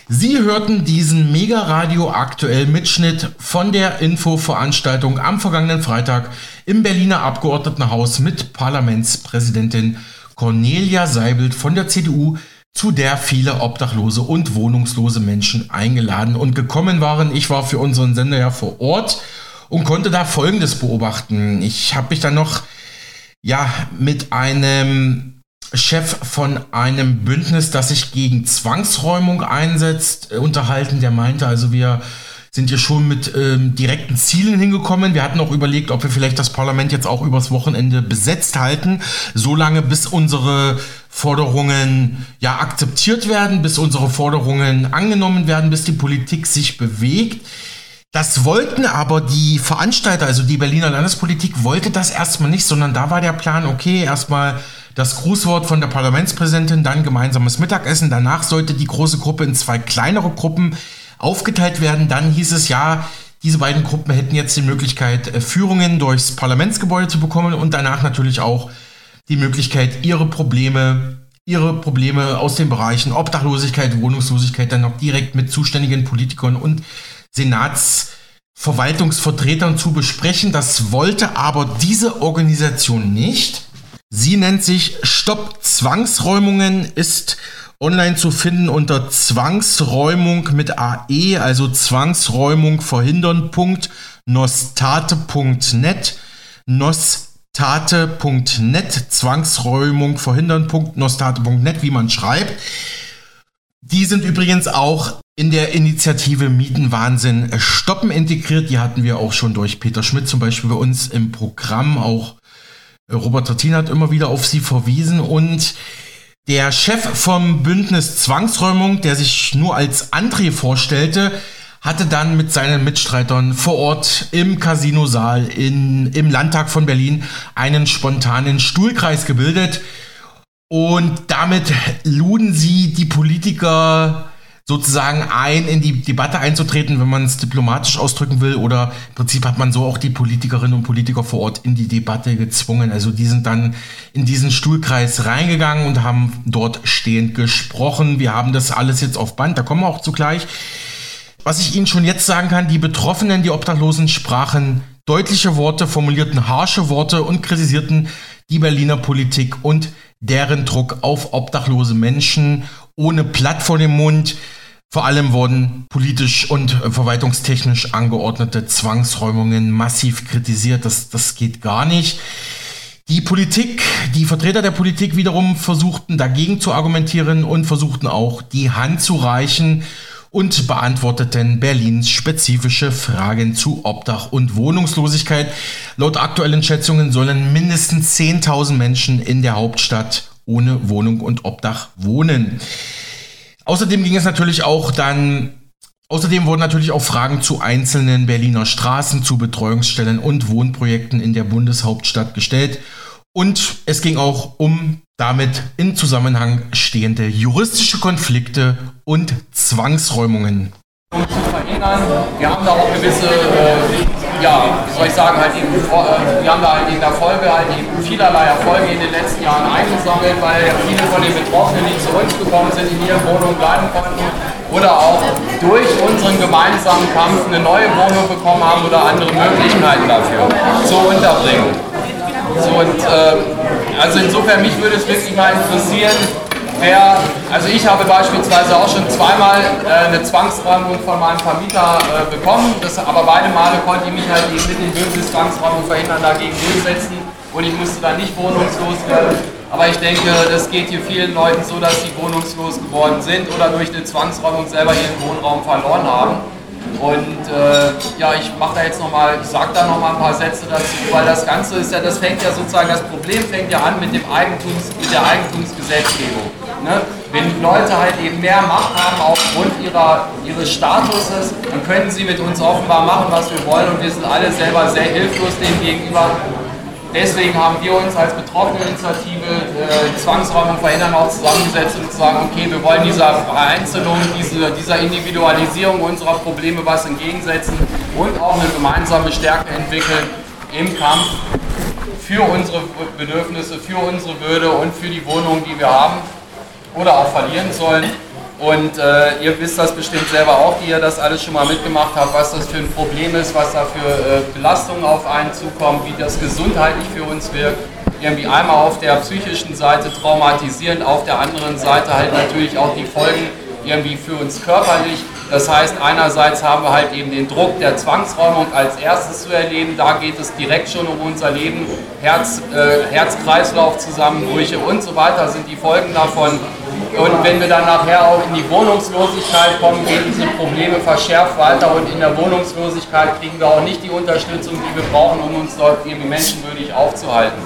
Sie hörten diesen Mega-Radio aktuell Mitschnitt von der Infoveranstaltung am vergangenen Freitag im Berliner Abgeordnetenhaus mit Parlamentspräsidentin Cornelia Seibelt von der CDU, zu der viele obdachlose und wohnungslose Menschen eingeladen und gekommen waren. Ich war für unseren Sender ja vor Ort und konnte da Folgendes beobachten. Ich habe mich dann noch ja mit einem Chef von einem Bündnis, das sich gegen Zwangsräumung einsetzt, äh, unterhalten. Der meinte also, wir sind hier schon mit ähm, direkten Zielen hingekommen. Wir hatten auch überlegt, ob wir vielleicht das Parlament jetzt auch übers Wochenende besetzt halten, solange bis unsere Forderungen ja akzeptiert werden, bis unsere Forderungen angenommen werden, bis die Politik sich bewegt. Das wollten aber die Veranstalter, also die Berliner Landespolitik, wollte das erstmal nicht, sondern da war der Plan, okay, erstmal das Grußwort von der Parlamentspräsidentin, dann gemeinsames Mittagessen. Danach sollte die große Gruppe in zwei kleinere Gruppen aufgeteilt werden. Dann hieß es ja, diese beiden Gruppen hätten jetzt die Möglichkeit, äh, Führungen durchs Parlamentsgebäude zu bekommen und danach natürlich auch die Möglichkeit, ihre Probleme, ihre Probleme aus den Bereichen Obdachlosigkeit, Wohnungslosigkeit dann noch direkt mit zuständigen Politikern und Senatsverwaltungsvertretern zu besprechen. Das wollte aber diese Organisation nicht. Sie nennt sich Stopp Zwangsräumungen, ist online zu finden unter Zwangsräumung mit AE, also Zwangsräumung verhindern.nostate.net, nostate.net, Zwangsräumung verhindern.nostate.net, wie man schreibt. Die sind übrigens auch in der Initiative Mietenwahnsinn stoppen integriert. Die hatten wir auch schon durch Peter Schmidt zum Beispiel bei uns im Programm auch Robert Trattin hat immer wieder auf sie verwiesen und der Chef vom Bündnis Zwangsräumung, der sich nur als André vorstellte, hatte dann mit seinen Mitstreitern vor Ort im Casinosaal in, im Landtag von Berlin einen spontanen Stuhlkreis gebildet. Und damit luden sie die Politiker sozusagen ein, in die Debatte einzutreten, wenn man es diplomatisch ausdrücken will. Oder im Prinzip hat man so auch die Politikerinnen und Politiker vor Ort in die Debatte gezwungen. Also die sind dann in diesen Stuhlkreis reingegangen und haben dort stehend gesprochen. Wir haben das alles jetzt auf Band, da kommen wir auch zugleich. Was ich Ihnen schon jetzt sagen kann, die Betroffenen, die Obdachlosen sprachen deutliche Worte, formulierten harsche Worte und kritisierten die Berliner Politik und deren Druck auf obdachlose Menschen ohne Blatt vor dem Mund. Vor allem wurden politisch und verwaltungstechnisch angeordnete Zwangsräumungen massiv kritisiert. Das, das geht gar nicht. Die Politik, die Vertreter der Politik wiederum versuchten dagegen zu argumentieren und versuchten auch die Hand zu reichen und beantworteten Berlins spezifische Fragen zu Obdach und Wohnungslosigkeit. Laut aktuellen Schätzungen sollen mindestens 10.000 Menschen in der Hauptstadt ohne Wohnung und Obdach wohnen. Außerdem ging es natürlich auch dann Außerdem wurden natürlich auch Fragen zu einzelnen Berliner Straßen, zu Betreuungsstellen und Wohnprojekten in der Bundeshauptstadt gestellt. Und es ging auch um damit in Zusammenhang stehende juristische Konflikte und Zwangsräumungen. Um zu verhindern, wir haben da auch gewisse, äh, ja, wie soll ich sagen, halt eben, äh, wir haben da halt in der Folge halt eben vielerlei Erfolge in den letzten Jahren eingesammelt, weil viele von den Betroffenen, die zu uns gekommen sind, in ihren Wohnungen bleiben konnten oder auch durch unseren gemeinsamen Kampf eine neue Wohnung bekommen haben oder andere Möglichkeiten dafür zur Unterbringung. So und äh, also insofern mich würde es wirklich mal interessieren, wer, also ich habe beispielsweise auch schon zweimal äh, eine Zwangsräumung von meinem Vermieter äh, bekommen, das, aber beide Male konnte ich mich halt eben mit den bösen Zwangsräumungen verhindern dagegen durchsetzen und ich musste dann nicht wohnungslos werden. Aber ich denke, das geht hier vielen Leuten so, dass sie wohnungslos geworden sind oder durch eine Zwangsräumung selber ihren Wohnraum verloren haben. Und äh, ja, ich mache da jetzt nochmal, ich sage da nochmal ein paar Sätze dazu, weil das Ganze ist ja, das fängt ja sozusagen, das Problem fängt ja an mit, dem Eigentums, mit der Eigentumsgesetzgebung. Ne? Wenn Leute halt eben mehr Macht haben aufgrund ihrer, ihres Statuses, dann können sie mit uns offenbar machen, was wir wollen und wir sind alle selber sehr hilflos dem gegenüber. Deswegen haben wir uns als Betroffeneninitiative äh, Zwangsräumung verhindern auch zusammengesetzt und zu sagen, okay, wir wollen dieser Vereinzelung, diese, dieser Individualisierung unserer Probleme was entgegensetzen und auch eine gemeinsame Stärke entwickeln im Kampf für unsere Bedürfnisse, für unsere Würde und für die Wohnungen, die wir haben oder auch verlieren sollen. Und äh, ihr wisst das bestimmt selber auch, die ihr das alles schon mal mitgemacht habt, was das für ein Problem ist, was da für äh, Belastungen auf einen zukommen, wie das gesundheitlich für uns wirkt. Irgendwie einmal auf der psychischen Seite traumatisierend, auf der anderen Seite halt natürlich auch die Folgen irgendwie für uns körperlich. Das heißt, einerseits haben wir halt eben den Druck der Zwangsräumung als erstes zu erleben. Da geht es direkt schon um unser Leben. Herz, äh, Herz-Kreislauf-Zusammenbrüche und so weiter sind die Folgen davon. Und wenn wir dann nachher auch in die Wohnungslosigkeit kommen, gehen diese Probleme verschärft weiter und in der Wohnungslosigkeit kriegen wir auch nicht die Unterstützung, die wir brauchen, um uns dort irgendwie menschenwürdig aufzuhalten.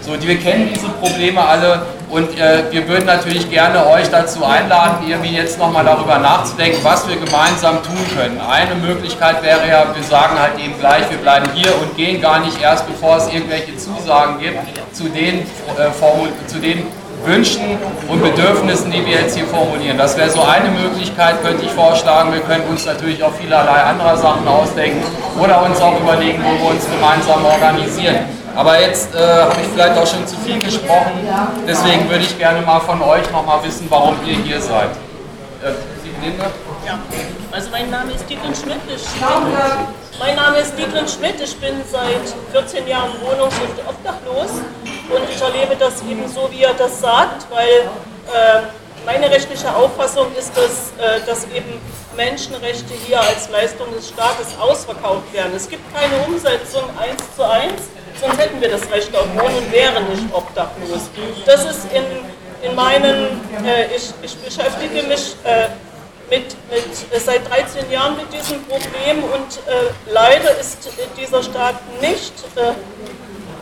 So, wir kennen diese Probleme alle und äh, wir würden natürlich gerne euch dazu einladen, irgendwie jetzt nochmal darüber nachzudenken, was wir gemeinsam tun können. Eine Möglichkeit wäre ja, wir sagen halt eben gleich, wir bleiben hier und gehen gar nicht erst, bevor es irgendwelche Zusagen gibt, zu den, äh, zu den Wünschen und Bedürfnissen, die wir jetzt hier formulieren. Das wäre so eine Möglichkeit, könnte ich vorschlagen. Wir können uns natürlich auch vielerlei anderer Sachen ausdenken oder uns auch überlegen, wo wir uns gemeinsam organisieren. Aber jetzt äh, habe ich vielleicht auch schon zu viel gesprochen, deswegen würde ich gerne mal von euch nochmal wissen, warum ihr hier seid. Äh, Ja, also mein Name ist Dietrin Schmidt. Ich bin, mein Name ist Dietrin Schmidt. Ich bin seit 14 Jahren wohnungs- und obdachlos und ich erlebe das eben so, wie er das sagt, weil äh, meine rechtliche Auffassung ist, dass, äh, dass eben Menschenrechte hier als Leistung des Staates ausverkauft werden. Es gibt keine Umsetzung eins zu eins, sonst hätten wir das Recht auf Wohnen und wären nicht obdachlos. Das ist in, in meinen, äh, ich, ich beschäftige mich äh, mit, mit, äh, seit 13 Jahren mit diesem Problem und äh, leider ist dieser Staat nicht, äh,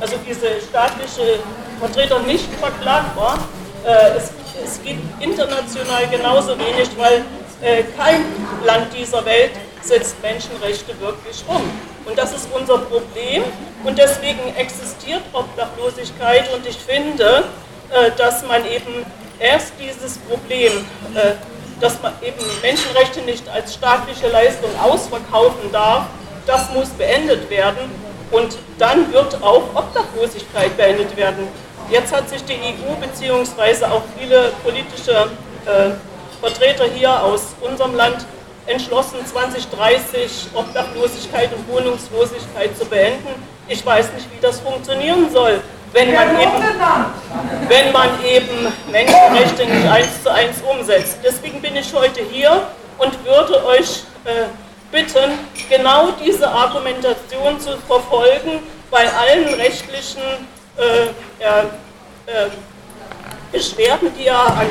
also diese staatliche Vertreter nicht verklagbar. Äh, es, es geht international genauso wenig, weil äh, kein Land dieser Welt setzt Menschenrechte wirklich um. Und das ist unser Problem und deswegen existiert Obdachlosigkeit und ich finde, äh, dass man eben erst dieses Problem, äh, dass man eben Menschenrechte nicht als staatliche Leistung ausverkaufen darf, das muss beendet werden und dann wird auch Obdachlosigkeit beendet werden. Jetzt hat sich die EU bzw. auch viele politische äh, Vertreter hier aus unserem Land entschlossen, 2030 Obdachlosigkeit und Wohnungslosigkeit zu beenden. Ich weiß nicht, wie das funktionieren soll, wenn man eben, wenn man eben Menschenrechte nicht eins zu eins umsetzt. Deswegen bin ich heute hier und würde euch äh, bitten, genau diese Argumentation zu verfolgen bei allen rechtlichen äh, äh, Beschwerden, die er an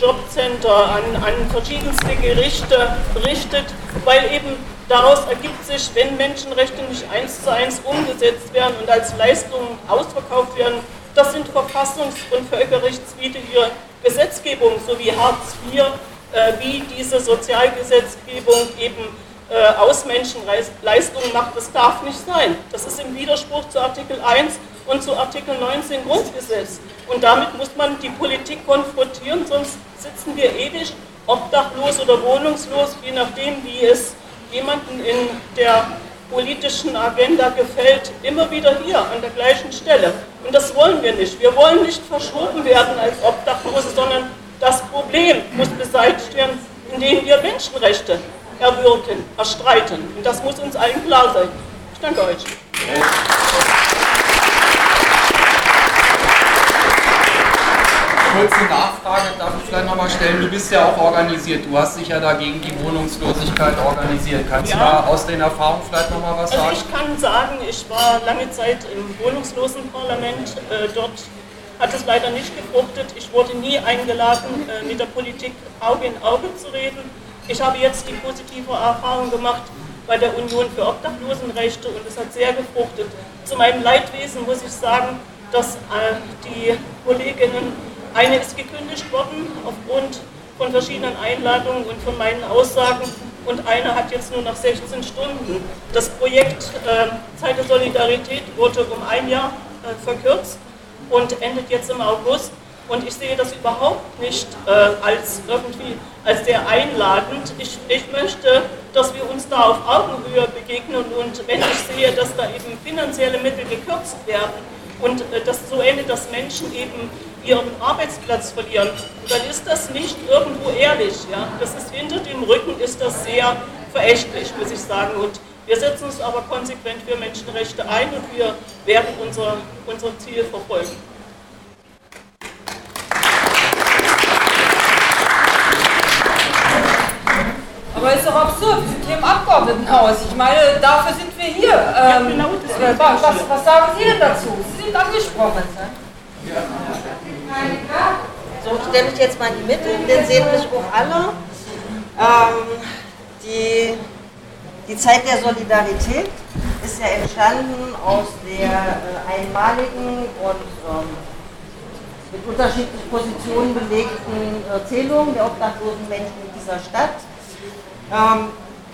Jobcenter, an, an verschiedenste Gerichte richtet, weil eben daraus ergibt sich, wenn Menschenrechte nicht eins zu eins umgesetzt werden und als Leistungen ausverkauft werden, Das sind verfassungs- und völkerrechtswidrige Gesetzgebungen, so wie Hartz IV, äh, wie diese Sozialgesetzgebung eben äh, aus Menschenleistungen macht. Das darf nicht sein. Das ist im Widerspruch zu Artikel 1 und zu Artikel 19 Grundgesetz. Und damit muss man die Politik konfrontieren, sonst sitzen wir ewig obdachlos oder wohnungslos, je nachdem, wie es jemanden in der politischen Agenda gefällt, immer wieder hier an der gleichen Stelle. Und das wollen wir nicht. Wir wollen nicht verschoben werden als Obdachlose, sondern das Problem muss beseitigt werden, indem wir Menschenrechte erwirken, erstreiten. Und das muss uns allen klar sein. Ich danke euch. kurze Nachfrage darf ich vielleicht nochmal stellen. Du bist ja auch organisiert. Du hast dich ja dagegen die Wohnungslosigkeit organisiert. Kannst ja. du da aus den Erfahrungen vielleicht nochmal was sagen? Also ich kann sagen, ich war lange Zeit im Wohnungslosenparlament. Äh, dort hat es leider nicht gefruchtet. Ich wurde nie eingeladen, äh, mit der Politik Auge in Auge zu reden. Ich habe jetzt die positive Erfahrung gemacht bei der Union für Obdachlosenrechte und es hat sehr gefruchtet. Zu meinem Leidwesen muss ich sagen, dass äh, die Kolleginnen eine ist gekündigt worden aufgrund von verschiedenen Einladungen und von meinen Aussagen und eine hat jetzt nur nach 16 Stunden. Das Projekt äh, Zeit der Solidarität wurde um ein Jahr äh, verkürzt und endet jetzt im August. Und ich sehe das überhaupt nicht äh, als irgendwie als sehr einladend. Ich, ich möchte, dass wir uns da auf Augenhöhe begegnen und wenn ich sehe, dass da eben finanzielle Mittel gekürzt werden und äh, das so endet, dass Menschen eben ihren Arbeitsplatz verlieren, dann ist das nicht irgendwo ehrlich. Ja? Das ist hinter dem Rücken ist das sehr verächtlich, muss ich sagen. Und wir setzen uns aber konsequent für Menschenrechte ein und wir werden unser, unser Ziel verfolgen. Aber ist doch absurd, wir sind hier im Abgeordnetenhaus. Ich meine, dafür sind wir hier. Ähm, ja, genau, was, was, was, sagen Sie denn dazu? Sie sind angesprochen. Ne? Ja. So, ich stelle mich jetzt mal in die Mitte, dann sehen mich auch alle. Ähm, die, die Zeit der Solidarität ist ja entstanden aus der äh, einmaligen und ähm, mit unterschiedlichen Positionen belegten äh, Zählung der obdachlosen Menschen in dieser Stadt. Ähm,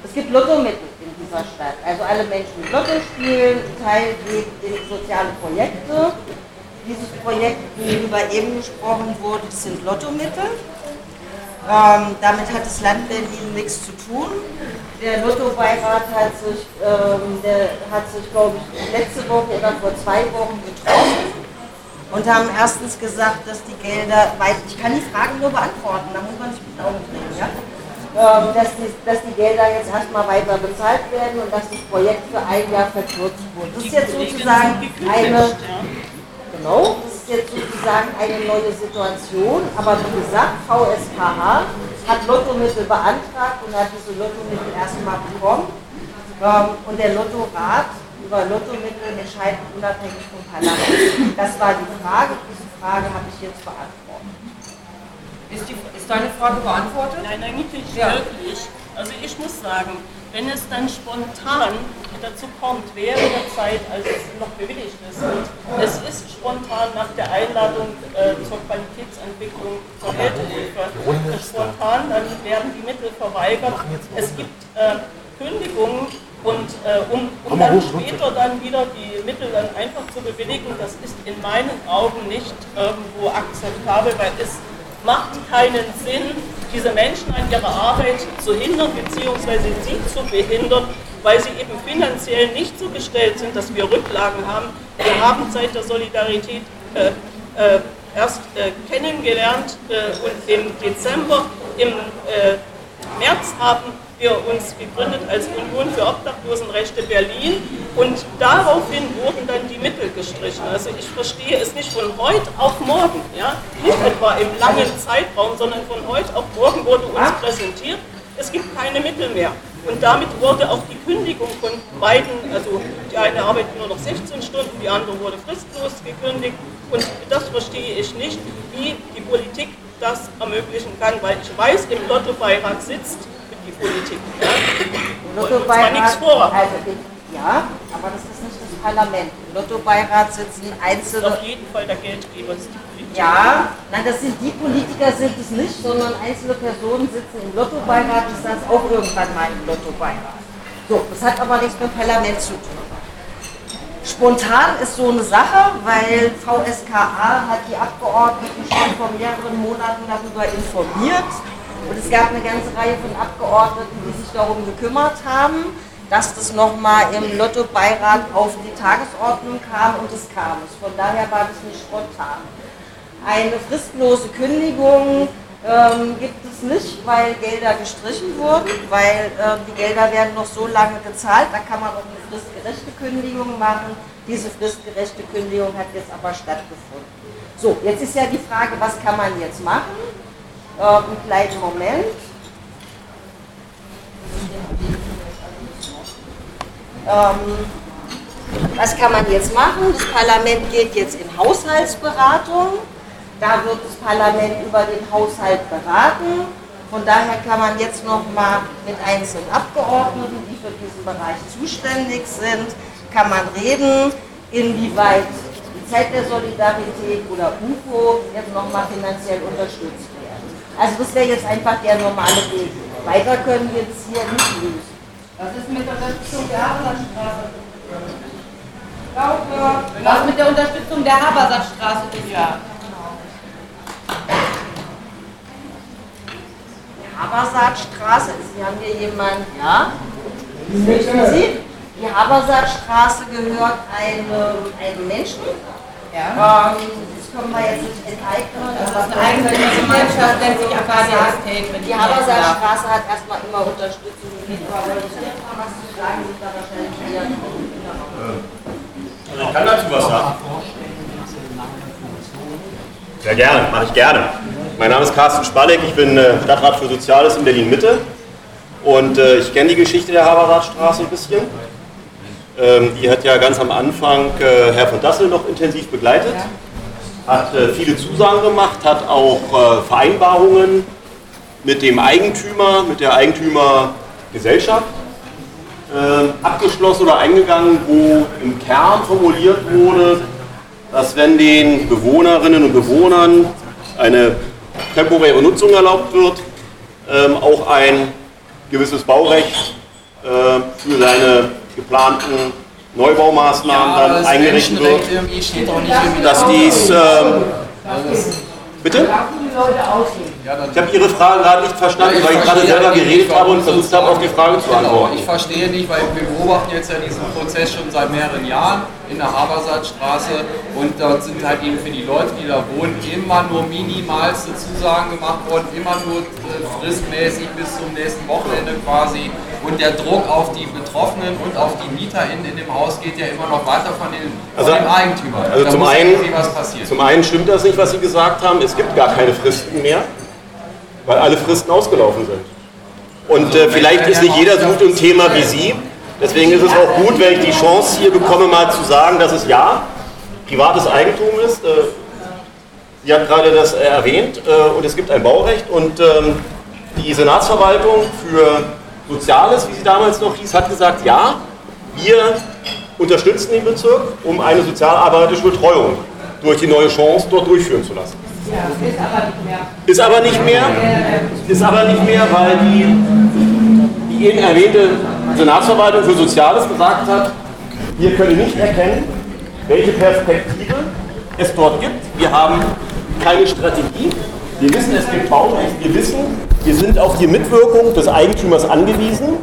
es gibt Lottomittel in dieser Stadt. Also alle Menschen, die Lotto spielen, Teil geht in soziale Projekte dieses Projekt, worüber eben gesprochen wurde, sind Lottomittel. Ähm, damit hat das Land Berlin nichts zu tun. Der Lottobeirat hat sich, ähm, sich, glaube ich, letzte Woche oder vor zwei Wochen getroffen und haben erstens gesagt, dass die Gelder, weit, ich kann die Fragen nur beantworten, da muss man sich mit Augen drehen, ja? Ähm, dass, die, dass die Gelder jetzt erstmal weiter bezahlt werden und dass das Projekt für ein Jahr verkürzt wurde. Das ist jetzt sozusagen eine, Genau, das ist jetzt sozusagen eine neue Situation, aber wie gesagt, VSKH hat Lottomittel beantragt und hat diese Lottomittel erstmal bekommen. Ähm, und der Lottorat über Lottomittel entscheidet unabhängig vom Parlament. Das war die Frage, diese Frage habe ich jetzt beantwortet. Ist, die, ist deine Frage beantwortet? Nein, eigentlich ja. wirklich. Also ich muss sagen, wenn es dann spontan dazu kommt, während der Zeit, als es noch bewilligt ist, und es ist spontan nach der Einladung äh, zur Qualitätsentwicklung zur Ältehilfe spontan, dann werden die Mittel verweigert. Es gibt äh, Kündigungen und äh, um, um dann später dann wieder die Mittel dann einfach zu bewilligen, das ist in meinen Augen nicht irgendwo akzeptabel, weil es macht keinen Sinn, diese Menschen an ihrer Arbeit zu hindern bzw. sie zu behindern, weil sie eben finanziell nicht so gestellt sind, dass wir Rücklagen haben. Wir haben seit der Solidarität äh, äh, erst äh, kennengelernt äh, und im Dezember, im äh, März haben wir uns gegründet als Union für Obdachlosenrechte Berlin und daraufhin wurden dann die Mittel gestrichen. Also ich verstehe es nicht von heute auf morgen, ja? nicht etwa im langen Zeitraum, sondern von heute auf morgen wurde uns präsentiert, es gibt keine Mittel mehr. Und damit wurde auch die Kündigung von beiden, also die eine arbeitet nur noch 16 Stunden, die andere wurde fristlos gekündigt. Und das verstehe ich nicht, wie die Politik das ermöglichen kann, weil ich weiß, im Lottobeirat sitzt die Politik. Ja? Lottobeirat, nichts vor. Also, ja, aber das ist nicht das Parlament. Im Lottobeirat sitzen einzelne. Auf jeden Fall der Geldgeber ist die Politik. Ja, nein, das sind die Politiker sind es nicht, sondern einzelne Personen sitzen im Lottobeirat. Ich saß auch irgendwann mal im Lottobeirat. So, das hat aber nichts mit dem Parlament zu tun. Spontan ist so eine Sache, weil VSKA hat die Abgeordneten schon vor mehreren Monaten darüber informiert. Und es gab eine ganze Reihe von Abgeordneten, die sich darum gekümmert haben, dass das nochmal im Lottobeirat auf die Tagesordnung kam und es kam. Von daher war das nicht spontan. Eine fristlose Kündigung ähm, gibt es nicht, weil Gelder gestrichen wurden, weil äh, die Gelder werden noch so lange gezahlt, da kann man auch eine fristgerechte Kündigung machen. Diese fristgerechte Kündigung hat jetzt aber stattgefunden. So, jetzt ist ja die Frage, was kann man jetzt machen? Einen kleinen Moment. Ähm, was kann man jetzt machen? Das Parlament geht jetzt in Haushaltsberatung. Da wird das Parlament über den Haushalt beraten. Von daher kann man jetzt noch mal mit einzelnen Abgeordneten, die für diesen Bereich zuständig sind, kann man reden, inwieweit die Zeit der Solidarität oder UFO jetzt noch mal finanziell unterstützt. Also das wäre jetzt einfach der normale Weg. Weiter können wir das hier nicht lösen. Was ist mit der Unterstützung der Habersatzstraße? Was mit der Unterstützung der Habersatzstraße ist? Ja. Habersaatstraße, Sie haben hier jemanden, ja? Möchten Sie? Die Habersaatstraße gehört einem, einem Menschen. Ja. Ähm, können wir jetzt nicht enteignen. Das ist eine Eigentümergemeinschaft, nennt sich Acadia Estate. Die Habersaatstraße hat erstmal immer Unterstützung gegeben, aber wenn Sie jetzt mal was zu sagen, sind da wahrscheinlich eher also ich kann dazu was sagen. Sehr gerne, mache ich gerne. Mein Name ist Carsten Spalleck, ich bin äh, Stadtrat für Soziales in Berlin-Mitte und äh, ich kenne die Geschichte der Haberradstraße ein bisschen. Ähm, die hat ja ganz am Anfang äh, Herr von Dassel noch intensiv begleitet, hat äh, viele Zusagen gemacht, hat auch äh, Vereinbarungen mit dem Eigentümer, mit der Eigentümergesellschaft ähm, abgeschlossen oder eingegangen, wo im Kern formuliert wurde, dass wenn den Bewohnerinnen und Bewohnern eine temporäre Nutzung erlaubt wird, ähm, auch ein gewisses Baurecht äh, für seine geplanten Neubaumaßnahmen ja, dann eingerichtet wird. Dass dies. Ähm, bitte? Ich habe Ihre Frage gerade nicht verstanden, ja, weil ich gerade selber geredet habe und versucht habe, auf die Frage zu genau, antworten. Ich verstehe nicht, weil wir beobachten jetzt ja diesen Prozess schon seit mehreren Jahren in der Habersatzstraße und dort sind halt eben für die Leute, die da wohnen, immer nur minimalste Zusagen gemacht worden, immer nur äh, fristmäßig bis zum nächsten Wochenende quasi und der Druck auf die Betroffenen und auf die MieterInnen in dem Haus geht ja immer noch weiter von den, also, von den Eigentümern. Also da zum einen, zum einen stimmt das nicht, was Sie gesagt haben, es gibt gar keine Fristen mehr weil alle Fristen ausgelaufen sind. Und also, äh, vielleicht ist nicht jeder so gut im Thema wie Sie. Deswegen ist es auch gut, wenn ich die Chance hier bekomme, mal zu sagen, dass es ja privates Eigentum ist. Äh, Sie hat gerade das erwähnt äh, und es gibt ein Baurecht und ähm, die Senatsverwaltung für Soziales, wie sie damals noch hieß, hat gesagt, ja, wir unterstützen den Bezirk, um eine sozialarbeiterische Betreuung durch die neue Chance dort durchführen zu lassen. Ja, ist aber nicht mehr. Ist aber nicht mehr, ist aber nicht mehr weil die, eben erwähnte Senatsverwaltung für Soziales gesagt hat, wir können nicht erkennen, welche Perspektive es dort gibt. Wir haben keine Strategie. Wir wissen, es gibt Baurecht. Wir wissen, wir sind auf die Mitwirkung des Eigentümers angewiesen.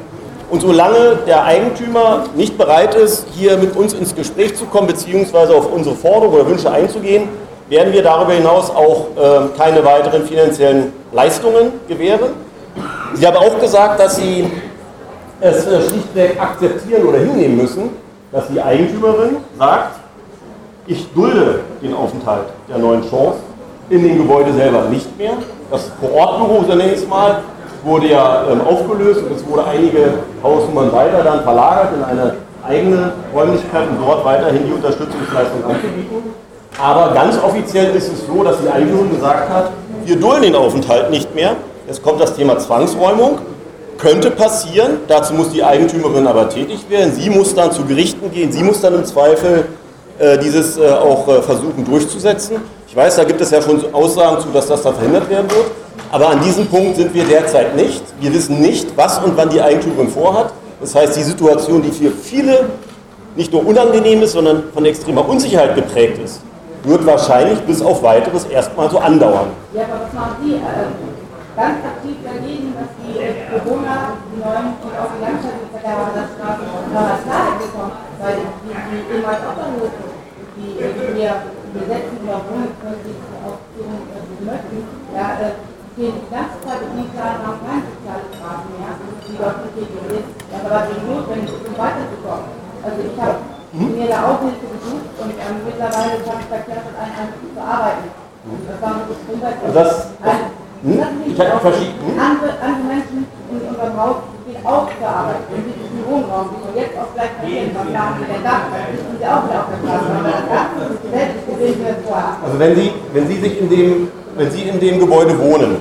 Und solange der Eigentümer nicht bereit ist, hier mit uns ins Gespräch zu kommen, beziehungsweise auf unsere Forderungen oder Wünsche einzugehen, werden wir darüber hinaus auch äh, keine weiteren finanziellen Leistungen gewähren. Sie haben auch gesagt, dass Sie es äh, schlichtweg akzeptieren oder hinnehmen müssen, dass die Eigentümerin sagt, ich dulde den Aufenthalt der neuen Chance in dem Gebäude selber nicht mehr. Das Vorortbüro, so nenne ich es mal, wurde ja ähm, aufgelöst und es wurde einige Hausnummern weiter dann verlagert in eine eigene Räumlichkeit, um dort weiterhin die Unterstützungsleistung anzubieten. Aber ganz offiziell ist es so, dass die Einführung gesagt hat, wir dulden den Aufenthalt nicht mehr. Jetzt kommt das Thema Zwangsräumung. Könnte passieren. Dazu muss die Eigentümerin aber tätig werden. Sie muss dann zu Gerichten gehen. Sie muss dann im Zweifel äh, dieses äh, auch äh, versuchen durchzusetzen. Ich weiß, da gibt es ja schon Aussagen zu, dass das da verhindert werden wird. Aber an diesem Punkt sind wir derzeit nicht. Wir wissen nicht, was und wann die Eigentümerin vorhat. Das heißt, die Situation, die für viele nicht nur unangenehm ist, sondern von extremer Unsicherheit geprägt ist, wird wahrscheinlich bis auf weiteres erstmal so andauern. Ja, aber machen Sie äh, ganz aktiv dagegen, die Bewohner, die neuen und auch die Landwirte der Straße nach Klarheit bekommen? Weil die, die ehemals Obdachlosen, die hier besetzen oder wohnen, können sich was sie möchten, ja, äh, gehen die ganze Zeit in die Klaren haben keine soziale Straßen mehr, die dort betätigt ist. Ja, aber was ist notwendig, um weiterzukommen? Also ich habe mhm. mir da auch Hilfe gesucht und ähm, mittlerweile schaffe ich Verkehrseinheiten zu arbeiten. Das war Gesundheit. Das, das, hm? Ich habe verschiedene. Andere, andere Menschen in unserem Haus gehen auch zur Arbeit in diesem Wohnraum, die jetzt auch gleich passieren, was da haben der Dach, sind sie auch wieder auf der Straße. Aber das Dach ist gesetzt, gesehen wir vorher. Also wenn Sie, wenn Sie sich in dem, wenn Sie in dem Gebäude wohnen,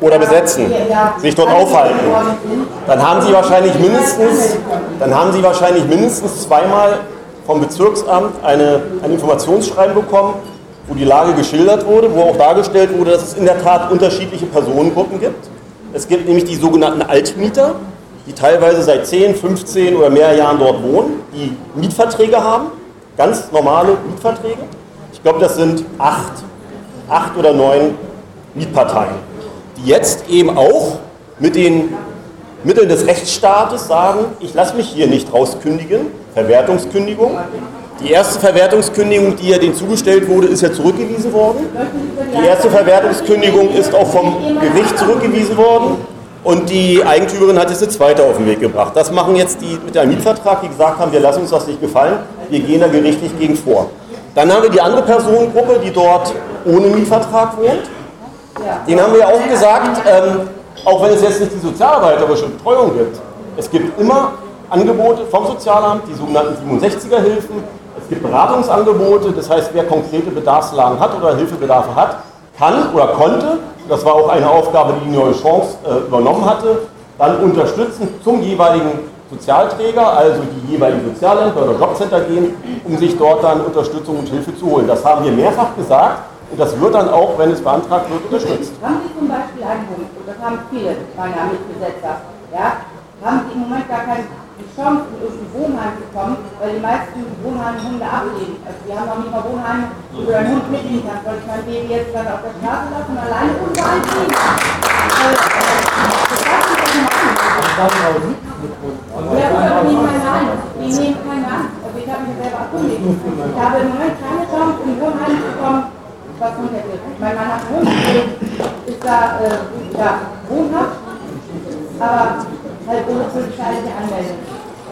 oder besetzen, sich dort aufhalten, dann haben Sie wahrscheinlich mindestens, dann haben Sie wahrscheinlich mindestens zweimal vom Bezirksamt eine, ein Informationsschreiben bekommen, wo die Lage geschildert wurde, wo auch dargestellt wurde, dass es in der Tat unterschiedliche Personengruppen gibt. Es gibt nämlich die sogenannten Altmieter, die teilweise seit 10, 15 oder mehr Jahren dort wohnen, die Mietverträge haben, ganz normale Mietverträge. Ich glaube, das sind acht, acht oder neun Mietparteien, die jetzt eben auch mit den Mitteln des Rechtsstaates sagen, ich lasse mich hier nicht rauskündigen, Verwertungskündigung, die erste Verwertungskündigung, die ja denen zugestellt wurde, ist ja zurückgewiesen worden. Die erste Verwertungskündigung ist auch vom Gericht zurückgewiesen worden. Und die Eigentümerin hat jetzt eine zweite auf den Weg gebracht. Das machen jetzt die mit einem Mietvertrag, die gesagt haben, wir lassen uns das nicht gefallen, wir gehen da gerichtlich gegen vor. Dann haben wir die andere Personengruppe, die dort ohne Mietvertrag wohnt. Den haben wir auch gesagt, ähm, auch wenn es jetzt nicht die sozialarbeiterische Betreuung gibt, es gibt immer Angebote vom Sozialamt, die sogenannten 67er-Hilfen, es gibt Beratungsangebote, das heißt, wer konkrete Bedarfslagen hat oder Hilfebedarfe hat, kann oder konnte, das war auch eine Aufgabe, die die Neue Chance äh, übernommen hatte, dann unterstützen zum jeweiligen Sozialträger, also die jeweiligen Sozialämter oder Jobcenter gehen, um sich dort dann Unterstützung und Hilfe zu holen. Das haben wir mehrfach gesagt und das wird dann auch, wenn es beantragt wird, unterstützt. Haben Sie zum Beispiel einen Punkt, und das haben viele meiner Mitbesetzer, ja, haben Sie im Moment gar keine die Chance, in irgendein Wohnheim zu kommen, weil die meisten Wohnheime Hunde ablehnen. Also wir haben auch nicht mal Wohnheime, wo du deinen Hund mitnehmen kannst, weil ich mein Baby jetzt dann auf der Straße lasse und alleine irgendwo einziehen kann. Also, das darf ich doch nicht machen. Ja, aber die nehmen keine an. Die nehmen keine an. Also ich habe mich selber erkundigt. Ich habe im Moment keine Chance, in Wohnheim zu kommen, was Hund hätte. Mein Mann hat Hund, ist da äh, ja, wohnhaft, aber halt ohne polizeiliche Anmeldung.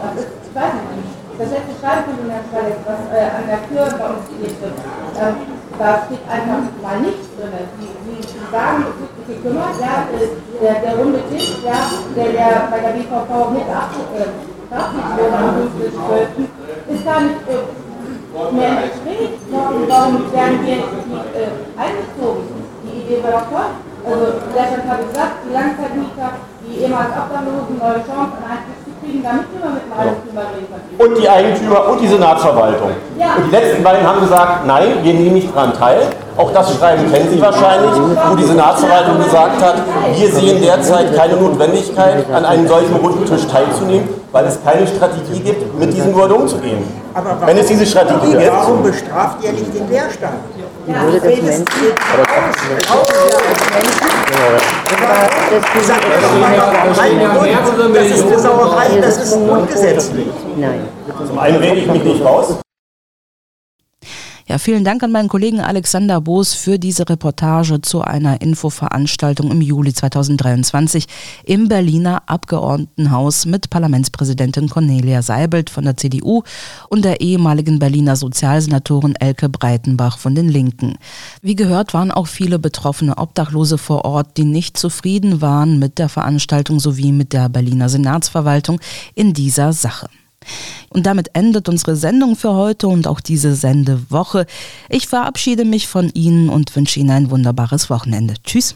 Das ist, ich weiß nicht, das letzte Schreiben von Herrn Schwalek, was äh, an der Tür bei uns gelegt wird, ähm, da steht einfach mal nichts drin. Die, die, die sagen, es wird sich gekümmert, ja, der, der runde Tisch, ja, der, der bei der BVV mit verabschiedet wurde am 15.12., ist gar nicht äh, mehr im Gespräch. Warum, werden wir nicht äh, eingezogen? Die Idee war doch toll. Also, deshalb habe ich gesagt, die Langzeitmieter, die ehemals Obdachlosen, neue Chancen, Einstieg und die Eigentümer und die Senatsverwaltung. Und die letzten beiden haben gesagt, nein, wir nehmen nicht daran teil. Auch das Schreiben kennen Sie wahrscheinlich, wo die Senatsverwaltung gesagt hat, wir sehen derzeit keine Notwendigkeit, an einem solchen runden Tisch teilzunehmen, weil es keine Strategie gibt, mit diesen Leuten umzugehen. Aber Wenn es diese Strategie gibt. Warum bestraft ihr nicht den Leerstand? Die Würde des Menschen. Das ist eine Sauerei, das ist ungesetzlich. Nein. Zum einen rede ich mich nicht raus. Ja, vielen Dank an meinen Kollegen Alexander Boos für diese Reportage zu einer Infoveranstaltung im Juli 2023 im Berliner Abgeordnetenhaus mit Parlamentspräsidentin Cornelia Seibelt von der CDU und der ehemaligen Berliner Sozialsenatorin Elke Breitenbach von den Linken. Wie gehört waren auch viele betroffene Obdachlose vor Ort, die nicht zufrieden waren mit der Veranstaltung sowie mit der Berliner Senatsverwaltung in dieser Sache. Und damit endet unsere Sendung für heute und auch diese Sendewoche. Ich verabschiede mich von Ihnen und wünsche Ihnen ein wunderbares Wochenende. Tschüss.